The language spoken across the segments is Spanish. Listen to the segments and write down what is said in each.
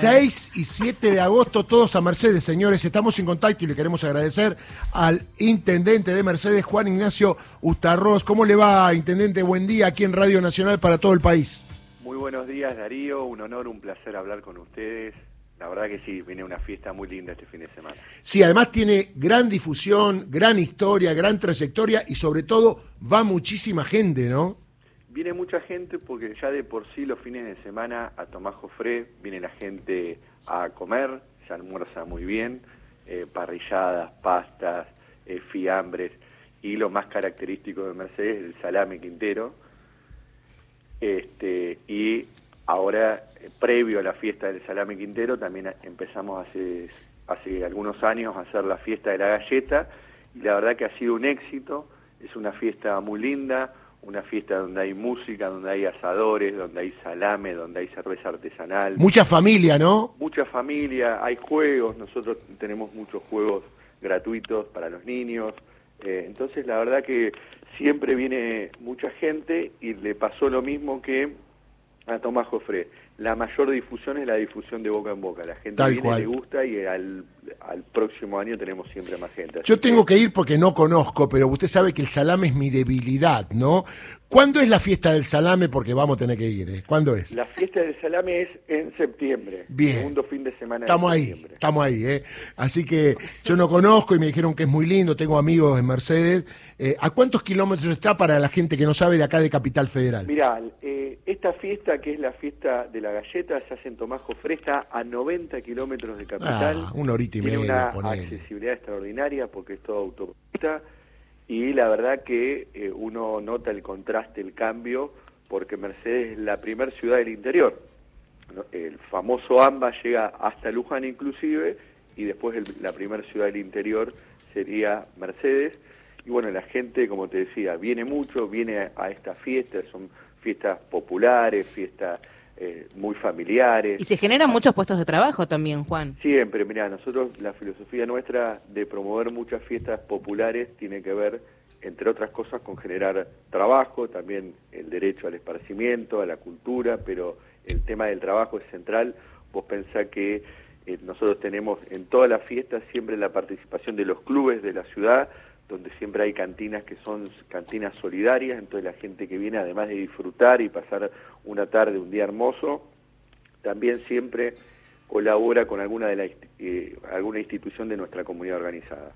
6 y 7 de agosto, todos a Mercedes, señores. Estamos en contacto y le queremos agradecer al intendente de Mercedes, Juan Ignacio Ustarroz. ¿Cómo le va, intendente? Buen día aquí en Radio Nacional para todo el país. Muy buenos días, Darío. Un honor, un placer hablar con ustedes. La verdad que sí, viene una fiesta muy linda este fin de semana. Sí, además tiene gran difusión, gran historia, gran trayectoria y sobre todo va muchísima gente, ¿no? Viene mucha gente porque ya de por sí los fines de semana a Tomás Jofré viene la gente a comer, se almuerza muy bien, eh, parrilladas, pastas, eh, fiambres y lo más característico de Mercedes, el salame quintero. Este, y ahora, eh, previo a la fiesta del salame quintero, también empezamos hace, hace algunos años a hacer la fiesta de la galleta y la verdad que ha sido un éxito, es una fiesta muy linda, una fiesta donde hay música, donde hay asadores, donde hay salame, donde hay cerveza artesanal. Mucha familia, ¿no? Mucha familia, hay juegos, nosotros tenemos muchos juegos gratuitos para los niños, eh, entonces la verdad que siempre viene mucha gente y le pasó lo mismo que a Tomás Jofré la mayor difusión es la difusión de boca en boca. La gente viene, le gusta y al, próximo año tenemos siempre más gente. Yo tengo que... ir porque no conozco, pero usted sabe que el salame es mi debilidad, ¿no? ¿Cuándo es la fiesta del salame? Porque vamos a tener que ir. ¿eh? ¿Cuándo es? La fiesta del salame es en septiembre. Bien. Segundo fin de semana. Estamos ahí, estamos ahí. ¿eh? Así que yo no conozco y me dijeron que es muy lindo. Tengo amigos en Mercedes. Eh, ¿A cuántos kilómetros está para la gente que no sabe de acá de Capital Federal? Mirá, eh, esta fiesta, que es la fiesta de la galleta, se hace en Tomás a 90 kilómetros de Capital. Ah, una horita y media. Tiene una accesibilidad extraordinaria porque es toda autopista y la verdad que eh, uno nota el contraste, el cambio, porque Mercedes es la primera ciudad del interior. El famoso AMBA llega hasta Luján inclusive y después la primera ciudad del interior sería Mercedes. Y bueno, la gente, como te decía, viene mucho, viene a, estas fiestas, son fiestas populares, fiestas eh, muy familiares. Y se generan muchos puestos de trabajo también, Juan. Siempre, mira, nosotros la filosofía nuestra de promover muchas fiestas populares tiene que ver, entre otras cosas, con generar trabajo, también el derecho al esparcimiento, a la cultura, pero el tema del trabajo es central. Vos pensás que eh, nosotros tenemos en todas las fiestas siempre la participación de los clubes de la ciudad, donde siempre hay cantinas que son cantinas solidarias, entonces la gente que viene, además de disfrutar y pasar una tarde, un día hermoso, también siempre colabora con alguna, de la, eh, alguna institución de nuestra comunidad organizada.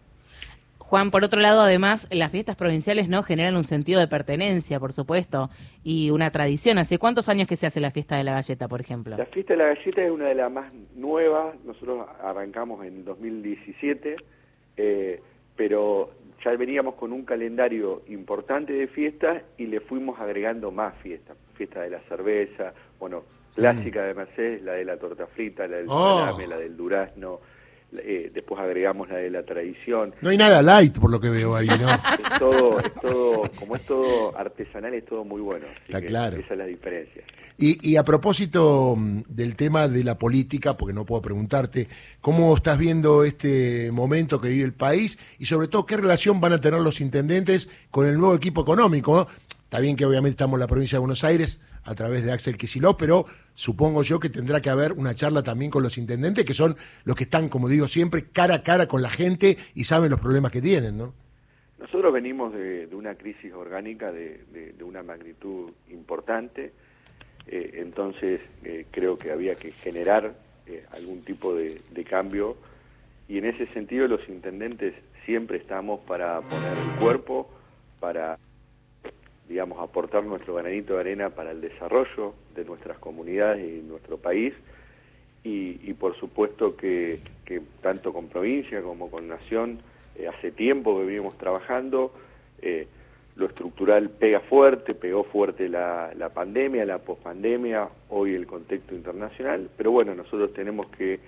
Juan, por otro lado, además, las fiestas provinciales no generan un sentido de pertenencia, por supuesto, y una tradición. ¿Hace cuántos años que se hace la fiesta de la galleta, por ejemplo? La fiesta de la galleta es una de las más nuevas. Nosotros arrancamos en 2017, eh, pero ya veníamos con un calendario importante de fiestas y le fuimos agregando más fiestas. Fiesta de la cerveza, bueno, clásica mm. de Mercedes, la de la torta frita, la del oh. salame, la del durazno, eh, después agregamos la de la tradición. No hay nada light por lo que veo ahí, ¿no? es todo, es todo, como es todo artesanal, es todo muy bueno. Está claro. Esa es la diferencia. Y, y a propósito mm, del tema de la política, porque no puedo preguntarte, ¿cómo estás viendo este momento que vive el país? Y sobre todo, ¿qué relación van a tener los intendentes con el nuevo equipo económico? Está bien que obviamente estamos en la provincia de Buenos Aires, a través de Axel Kicillof, pero supongo yo que tendrá que haber una charla también con los intendentes, que son los que están, como digo siempre, cara a cara con la gente y saben los problemas que tienen, ¿no? Nosotros venimos de, una crisis orgánica de, una magnitud importante, eh, entonces eh, creo que había que generar eh, algún tipo de, cambio y en ese sentido los intendentes siempre estamos para poner el cuerpo, para digamos, aportar nuestro granito de arena para el desarrollo de nuestras comunidades y nuestro país. Y, por supuesto que, tanto con provincia como con nación, eh, hace tiempo que venimos trabajando, eh, lo estructural pega fuerte, pegó fuerte la, la pandemia, la pospandemia, hoy el contexto internacional, pero bueno, nosotros tenemos que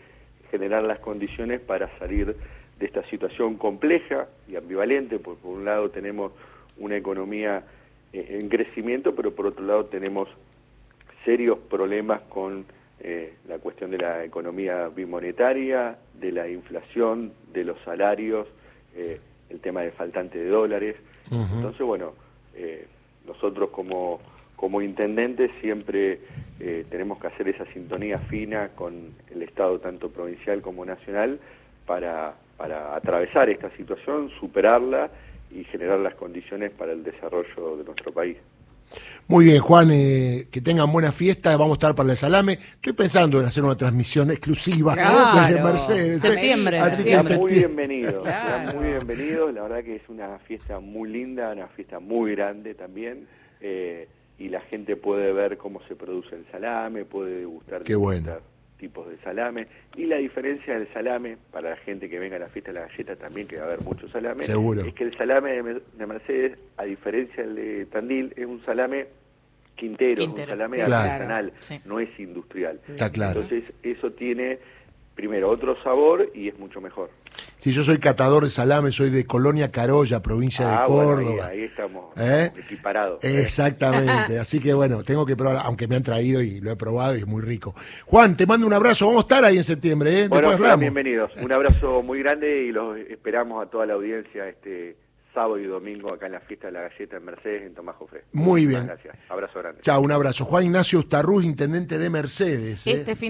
generar las condiciones para salir de esta situación compleja y ambivalente, porque por un lado tenemos una economía en crecimiento, pero por otro lado tenemos serios problemas con eh, la cuestión de la economía bimonetaria, de la inflación, de los salarios, eh, el tema de faltante de dólares. Entonces, bueno, nosotros como, como intendentes siempre eh, tenemos que hacer esa sintonía fina con el Estado tanto provincial como nacional para, para atravesar esta situación, superarla y generar las condiciones para el desarrollo de nuestro país. Muy bien, Juan, eh, que tengan buena fiesta, vamos a estar para el salame. Estoy pensando en hacer una transmisión exclusiva Claro. desde Mercedes. ¿eh? Septiembre, Así que Sean muy septiembre. bienvenidos, sean Claro. muy bienvenidos. La verdad que es una fiesta muy linda, una fiesta muy grande también. eh, y la gente puede ver cómo se produce el salame, puede degustar Qué bueno. Tipos de salame. Y la diferencia del salame, para la gente que venga a la fiesta de la galleta también, que va a haber mucho salame, Seguro. es que el salame de, Mer- de Mercedes, a diferencia del de Tandil, es un salame quintero, es un salame sí. Claro. artesanal, Sí. no es industrial. Está claro. Entonces eso tiene, primero, otro sabor y es mucho mejor. Si yo soy catador de salame, soy de Colonia Carolla, provincia Ah, de bueno, Córdoba. ahí, ahí estamos ¿Eh? equiparados. Exactamente, así que bueno, tengo que probar, aunque me han traído y lo he probado y es muy rico. Juan, te mando un abrazo, vamos a estar ahí en septiembre, ¿eh? Bueno, Después bienvenidos. Un abrazo muy grande y los esperamos a toda la audiencia este sábado y domingo acá en la fiesta de la galleta en Mercedes, en Tomás Jofré. Muy Muchísimas bien. Gracias. Abrazo grande. Chao, un abrazo. Juan Ignacio Ustarruz, intendente de Mercedes. ¿eh? Este fin